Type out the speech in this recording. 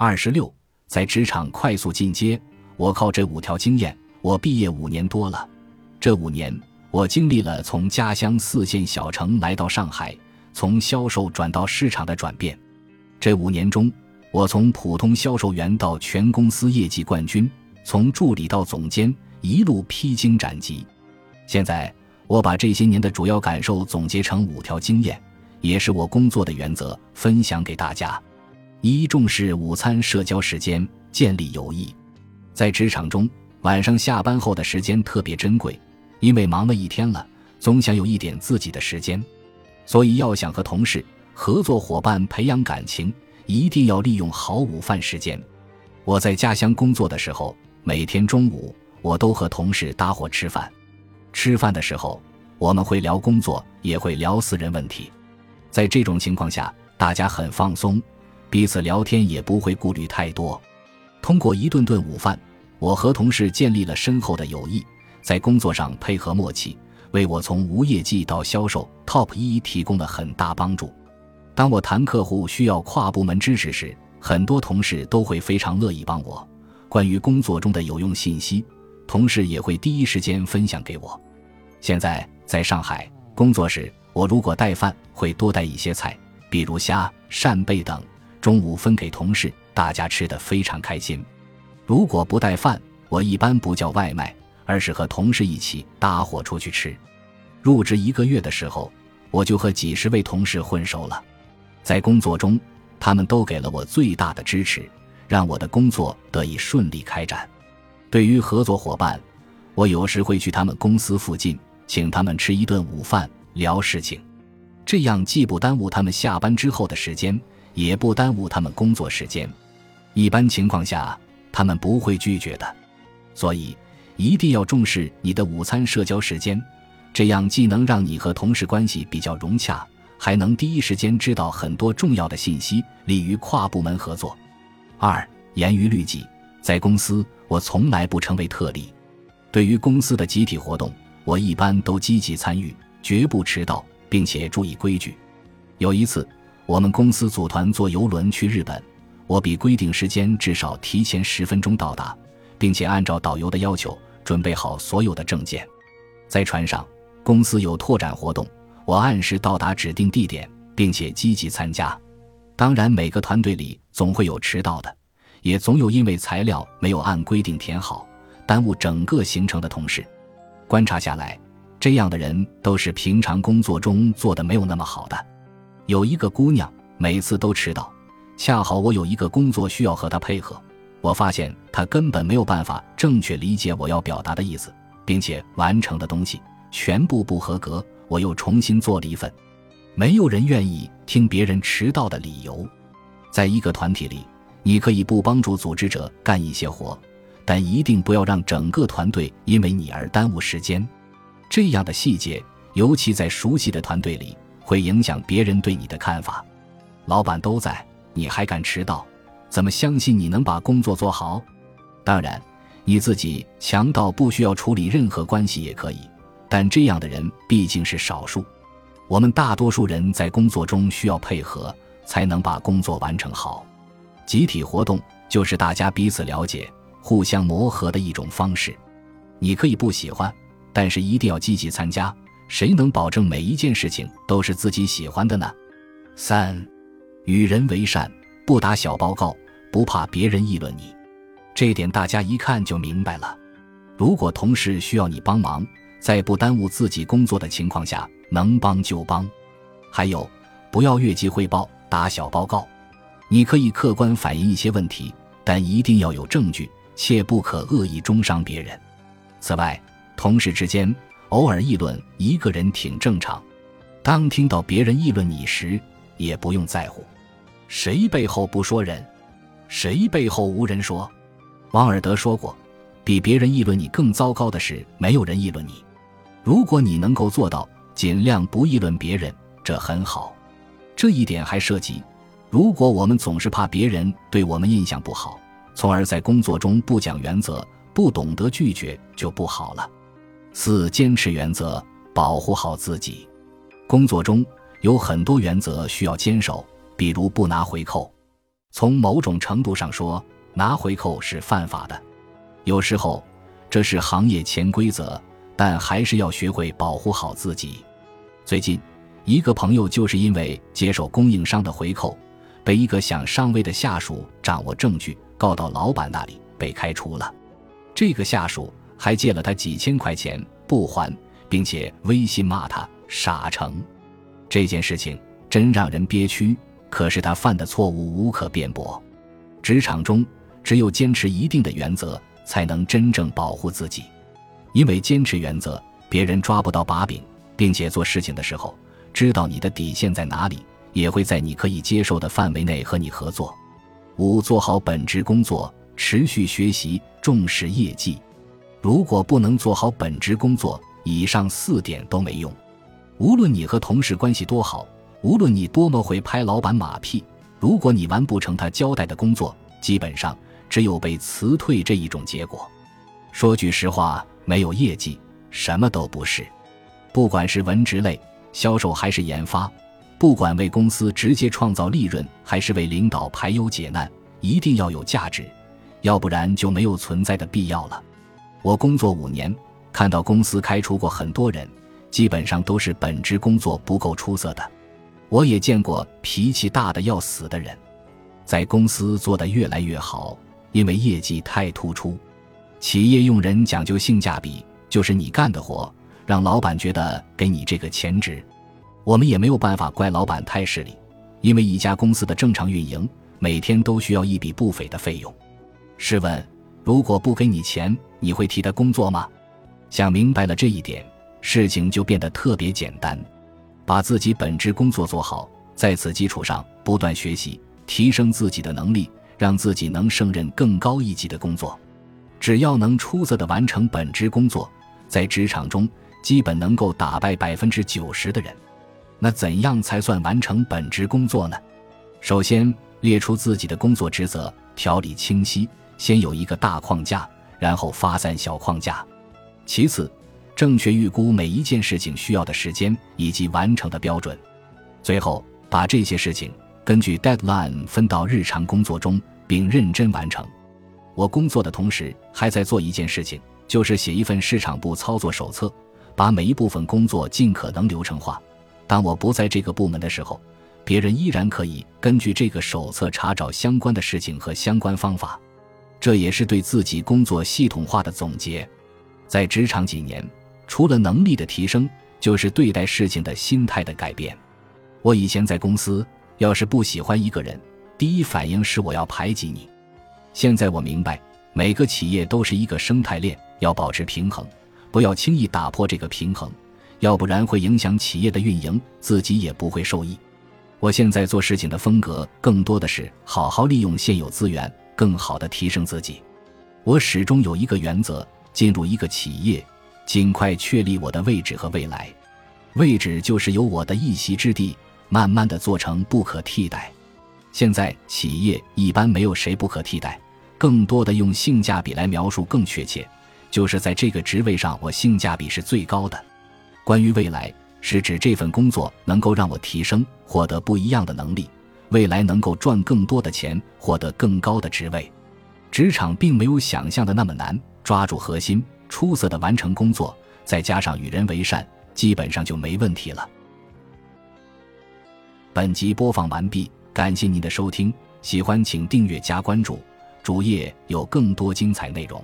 二十六，在职场快速进阶，我靠这五条经验。我毕业五年多了，这五年我经历了从家乡四线小城来到上海，从销售转到市场的转变。这五年中，我从普通销售员到全公司业绩冠军，从助理到总监，一路披荆斩棘。现在，我把这些年的主要感受总结成五条经验，也是我工作的原则，分享给大家：一、重视午餐社交时间，建立友谊。在职场中。晚上下班后的时间特别珍贵，因为忙了一天了，总想有一点自己的时间，所以要想和同事、合作伙伴培养感情，一定要利用好午饭时间。我在家乡工作的时候，每天中午我都和同事搭伙吃饭。吃饭的时候，我们会聊工作，也会聊私人问题。在这种情况下，大家很放松，彼此聊天也不会顾虑太多。通过一顿顿午饭。我和同事建立了深厚的友谊，在工作上配合默契，为我从无业绩到销售 TOP 一提供了很大帮助。当我谈客户需要跨部门支持时，很多同事都会非常乐意帮我。关于工作中的有用信息，同事也会第一时间分享给我。现在在上海工作时，我如果带饭，会多带一些菜，比如虾、扇贝等，中午分给同事，大家吃得非常开心。如果不带饭，我一般不叫外卖，而是和同事一起搭伙出去吃。入职一个月的时候，我就和几十位同事混熟了，在工作中，他们都给了我最大的支持，让我的工作得以顺利开展。对于合作伙伴，我有时会去他们公司附近，请他们吃一顿午饭，聊事情，这样既不耽误他们下班之后的时间，也不耽误他们工作时间。一般情况下。他们不会拒绝的，所以一定要重视你的午餐社交时间，这样既能让你和同事关系比较融洽，还能第一时间知道很多重要的信息，利于跨部门合作。二，严于律己，在公司我从来不成为特例，对于公司的集体活动，我一般都积极参与，绝不迟到，并且注意规矩。有一次，我们公司组团坐游轮去日本。我比规定时间至少提前十分钟到达，并且按照导游的要求准备好所有的证件。在船上，公司有拓展活动，我按时到达指定地点，并且积极参加。当然，每个团队里总会有迟到的，也总有因为材料没有按规定填好，耽误整个行程的同事。观察下来，这样的人都是平常工作中做的没有那么好的。有一个姑娘，每次都迟到。恰好我有一个工作需要和她配合，我发现她根本没有办法正确理解我要表达的意思，并且完成的东西全部不合格。我又重新做了一份。没有人愿意听别人迟到的理由。在一个团体里，你可以不帮助组织者干一些活，但一定不要让整个团队因为你而耽误时间。这样的细节，尤其在熟悉的团队里，会影响别人对你的看法。老板都在。你还敢迟到？怎么相信你能把工作做好？当然，你自己强到不需要处理任何关系也可以，但这样的人毕竟是少数。我们大多数人在工作中需要配合，才能把工作完成好。集体活动就是大家彼此了解、互相磨合的一种方式。你可以不喜欢，但是一定要积极参加。谁能保证每一件事情都是自己喜欢的呢？三。与人为善，不打小报告，不怕别人议论你，这点大家一看就明白了。如果同事需要你帮忙，在不耽误自己工作的情况下，能帮就帮。还有，不要越级汇报、打小报告。你可以客观反映一些问题，但一定要有证据，切不可恶意中伤别人。此外，同事之间偶尔议论一个人挺正常，当听到别人议论你时，也不用在乎。谁背后不说人，谁背后无人说。王尔德说过：“比别人议论你更糟糕的是，没有人议论你。”如果你能够做到尽量不议论别人，这很好。这一点还涉及：如果我们总是怕别人对我们印象不好，从而在工作中不讲原则、不懂得拒绝，就不好了。四、坚持原则，保护好自己。工作中有很多原则需要坚守。比如不拿回扣，从某种程度上说，拿回扣是犯法的。有时候，这是行业潜规则，但还是要学会保护好自己。最近，一个朋友就是因为接受供应商的回扣，被一个想上位的下属掌握证据告到老板那里，被开除了。这个下属还借了他几千块钱不还，并且微信骂他傻成。这件事情真让人憋屈，可是他犯的错误无可辩驳。职场中，只有坚持一定的原则。才能真正保护自己，因为坚持原则，别人抓不到把柄，并且做事情的时候知道你的底线在哪里，也会在你可以接受的范围内和你合作。五，做好本职工作，持续学习，重视业绩。如果不能做好本职工作，以上四点都没用。无论你和同事关系多好，无论你多么会拍老板马屁，如果你完不成他交代的工作，基本上。只有被辞退这一种结果。说句实话，没有业绩，什么都不是。不管是文职类、销售还是研发，不管为公司直接创造利润还是为领导排忧解难，一定要有价值，要不然就没有存在的必要了。我工作五年，看到公司开除过很多人，基本上都是本职工作不够出色的。我也见过脾气大的要死的人，在公司做得越来越好。因为业绩太突出，企业用人讲究性价比，就是你干的活让老板觉得给你这个钱值。我们也没有办法怪老板太势利，因为一家公司的正常运营每天都需要一笔不菲的费用。试问，如果不给你钱，你会替他工作吗？想明白了这一点，事情就变得特别简单。把自己本职工作做好，在此基础上不断学习，提升自己的能力。让自己能胜任更高一级的工作，只要能出色的完成本职工作，在职场中基本能够打败百分之九十的人。那怎样才算完成本职工作呢？首先列出自己的工作职责，条理清晰，先有一个大框架，然后发散小框架。其次，正确预估每一件事情需要的时间以及完成的标准。最后，把这些事情。根据 deadline 分到日常工作中，并认真完成。我工作的同时还在做一件事情，就是写一份市场部操作手册，把每一部分工作尽可能流程化。当我不在这个部门的时候，别人依然可以根据这个手册查找相关的事情和相关方法。这也是对自己工作系统化的总结。在职场几年，除了能力的提升，就是对待事情的心态的改变。我以前在公司。要是不喜欢一个人，第一反应是我要排挤你。现在我明白，每个企业都是一个生态链，要保持平衡，不要轻易打破这个平衡，要不然会影响企业的运营，自己也不会受益。我现在做事情的风格更多的是好好利用现有资源，更好的提升自己。我始终有一个原则：进入一个企业，尽快确立我的位置和未来。位置就是有我的一席之地。慢慢的做成不可替代。现在企业一般没有谁不可替代，更多的用性价比来描述更确切，就是在这个职位上我性价比是最高的。关于未来，是指这份工作能够让我提升，获得不一样的能力，未来能够赚更多的钱，获得更高的职位。职场并没有想象的那么难，抓住核心，出色的完成工作，再加上与人为善，基本上就没问题了。本集播放完毕，感谢您的收听，喜欢请订阅加关注，主页有更多精彩内容。